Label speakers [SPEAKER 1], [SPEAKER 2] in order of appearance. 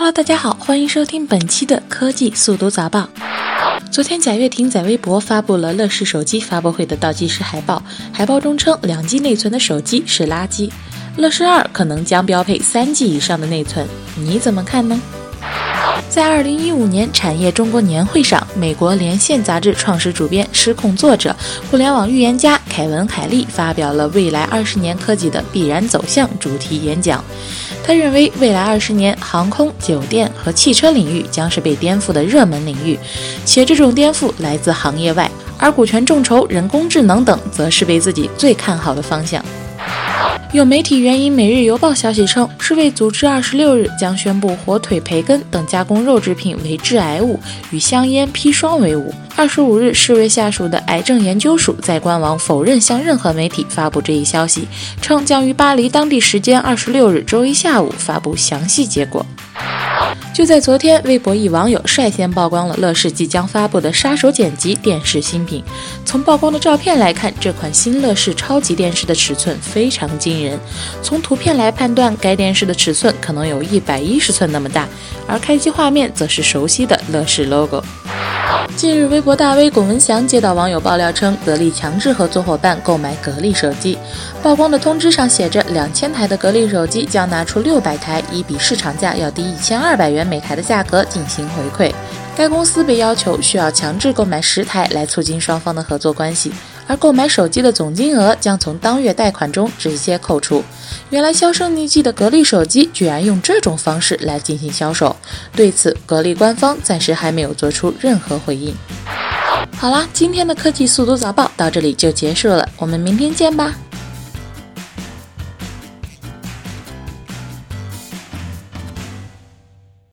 [SPEAKER 1] Hello，大家好，欢迎收听本期的科技速读早报。昨天，贾跃亭在微博发布了乐视手机发布会的倒计时海报，海报中称两 G 内存的手机是垃圾，乐视二可能将标配三 G 以上的内存，你怎么看呢？在二零一五年产业中国年会上，美国连线杂志创始主编、失控作者、互联网预言家凯文·海利发表了未来二十年科技的必然走向主题演讲。他认为，未来二十年，航空、酒店和汽车领域将是被颠覆的热门领域，且这种颠覆来自行业外，而股权众筹、人工智能等则是被自己最看好的方向。有媒体援引《每日邮报》消息称，世卫组织二十六日将宣布火腿、培根等加工肉制品为致癌物，与香烟、砒霜为伍。二十五日，世卫下属的癌症研究署在官网否认向任何媒体发布这一消息，称将于巴黎当地时间二十六日周一下午发布详细结果。就在昨天，微博一网友率先曝光了乐视即将发布的杀手剪辑电视新品。从曝光的照片来看，这款新乐视超级电视的尺寸非常惊人。从图片来判断，该电视的尺寸可能有一百一十寸那么大，而开机画面则是熟悉的乐视 logo。近日，微博大 V 龚文祥接到网友爆料称，格力强制合作伙伴购买格力手机。曝光的通知上写着，两千台的格力手机将拿出六百台，以比市场价要低一千二百元每台的价格进行回馈。该公司被要求需要强制购买十台来促进双方的合作关系，而购买手机的总金额将从当月贷款中直接扣除。原来销声匿迹的格力手机居然用这种方式来进行销售，对此格力官方暂时还没有做出任何回应。好啦，今天的科技速读早报到这里就结束了，我们明天见吧。